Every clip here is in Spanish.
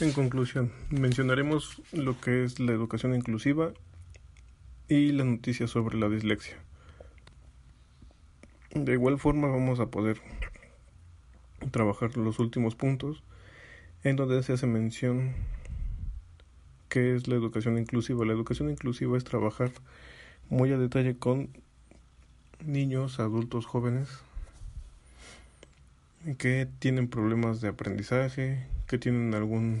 En conclusión, mencionaremos lo que es la educación inclusiva y la noticia sobre la dislexia. De igual forma vamos a poder trabajar los últimos puntos en donde se hace mención que es la educación inclusiva. La educación inclusiva es trabajar muy a detalle con niños, adultos, jóvenes que tienen problemas de aprendizaje, que tienen algún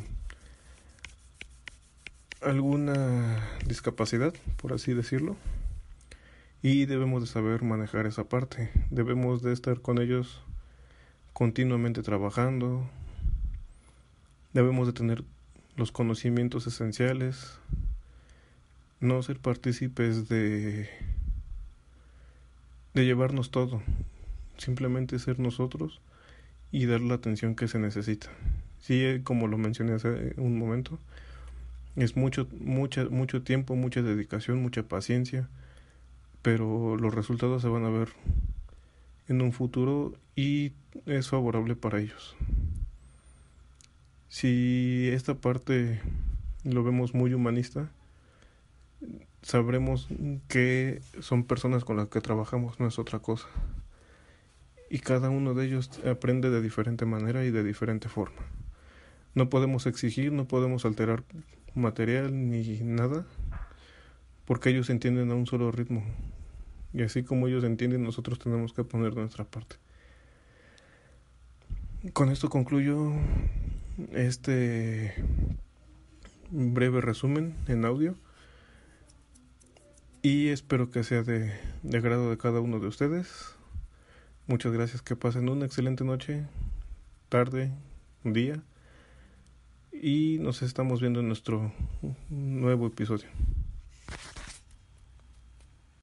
alguna discapacidad, por así decirlo, y debemos de saber manejar esa parte. Debemos de estar con ellos continuamente trabajando. Debemos de tener los conocimientos esenciales, no ser partícipes de de llevarnos todo, simplemente ser nosotros y dar la atención que se necesita. Sí, eh, como lo mencioné hace un momento, es mucho, mucha, mucho tiempo, mucha dedicación, mucha paciencia, pero los resultados se van a ver en un futuro y es favorable para ellos. Si esta parte lo vemos muy humanista, sabremos que son personas con las que trabajamos, no es otra cosa. Y cada uno de ellos aprende de diferente manera y de diferente forma. No podemos exigir, no podemos alterar material ni nada, porque ellos entienden a un solo ritmo. Y así como ellos entienden, nosotros tenemos que poner nuestra parte. Con esto concluyo este breve resumen en audio y espero que sea de, de agrado de cada uno de ustedes. Muchas gracias, que pasen una excelente noche, tarde, día y nos estamos viendo en nuestro nuevo episodio.